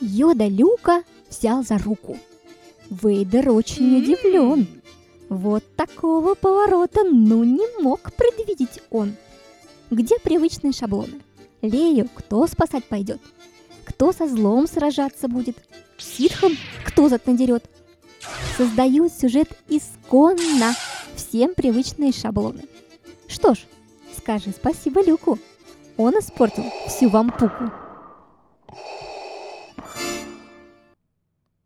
Йода Люка взял за руку. Вейдер очень удивлен. Вот такого поворота ну не мог предвидеть он. Где привычные шаблоны? Лею кто спасать пойдет? Кто со злом сражаться будет? Ситхом кто зад надерет? Создают сюжет исконно, всем привычные шаблоны. Что ж, скажи спасибо Люку. Он испортил всю вам пуку.